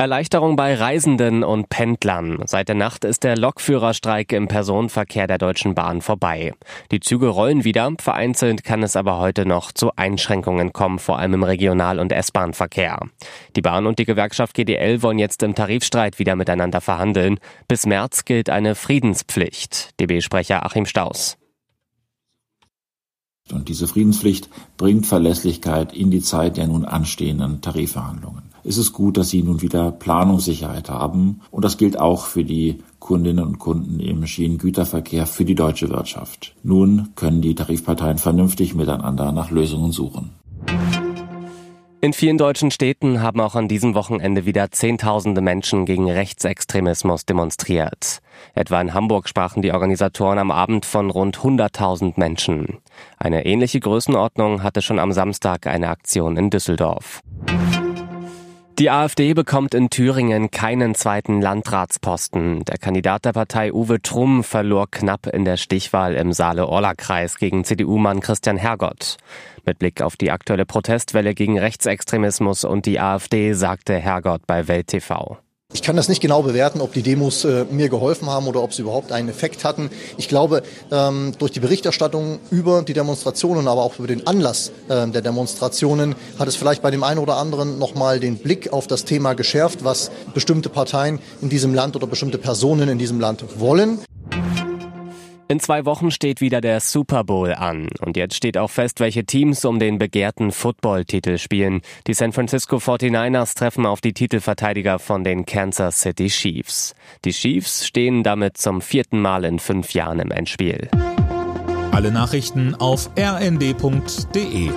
Erleichterung bei Reisenden und Pendlern. Seit der Nacht ist der Lokführerstreik im Personenverkehr der Deutschen Bahn vorbei. Die Züge rollen wieder, vereinzelt kann es aber heute noch zu Einschränkungen kommen, vor allem im Regional- und S-Bahn-Verkehr. Die Bahn und die Gewerkschaft GDL wollen jetzt im Tarifstreit wieder miteinander verhandeln. Bis März gilt eine Friedenspflicht. DB-Sprecher Achim Staus. Und diese Friedenspflicht bringt Verlässlichkeit in die Zeit der nun anstehenden Tarifverhandlungen. Es ist gut, dass Sie nun wieder Planungssicherheit haben. Und das gilt auch für die Kundinnen und Kunden im Schienengüterverkehr für die deutsche Wirtschaft. Nun können die Tarifparteien vernünftig miteinander nach Lösungen suchen. In vielen deutschen Städten haben auch an diesem Wochenende wieder Zehntausende Menschen gegen Rechtsextremismus demonstriert. Etwa in Hamburg sprachen die Organisatoren am Abend von rund 100.000 Menschen. Eine ähnliche Größenordnung hatte schon am Samstag eine Aktion in Düsseldorf. Die AfD bekommt in Thüringen keinen zweiten Landratsposten. Der Kandidat der Partei Uwe Trumm verlor knapp in der Stichwahl im Saale-Orla-Kreis gegen CDU-Mann Christian Hergott. Mit Blick auf die aktuelle Protestwelle gegen Rechtsextremismus und die AfD sagte Hergott bei Welt TV. Ich kann das nicht genau bewerten, ob die Demos äh, mir geholfen haben oder ob sie überhaupt einen Effekt hatten. Ich glaube, ähm, durch die Berichterstattung über die Demonstrationen, aber auch über den Anlass äh, der Demonstrationen hat es vielleicht bei dem einen oder anderen nochmal den Blick auf das Thema geschärft, was bestimmte Parteien in diesem Land oder bestimmte Personen in diesem Land wollen. In zwei Wochen steht wieder der Super Bowl an. Und jetzt steht auch fest, welche Teams um den begehrten Football-Titel spielen. Die San Francisco 49ers treffen auf die Titelverteidiger von den Kansas City Chiefs. Die Chiefs stehen damit zum vierten Mal in fünf Jahren im Endspiel. Alle Nachrichten auf rnd.de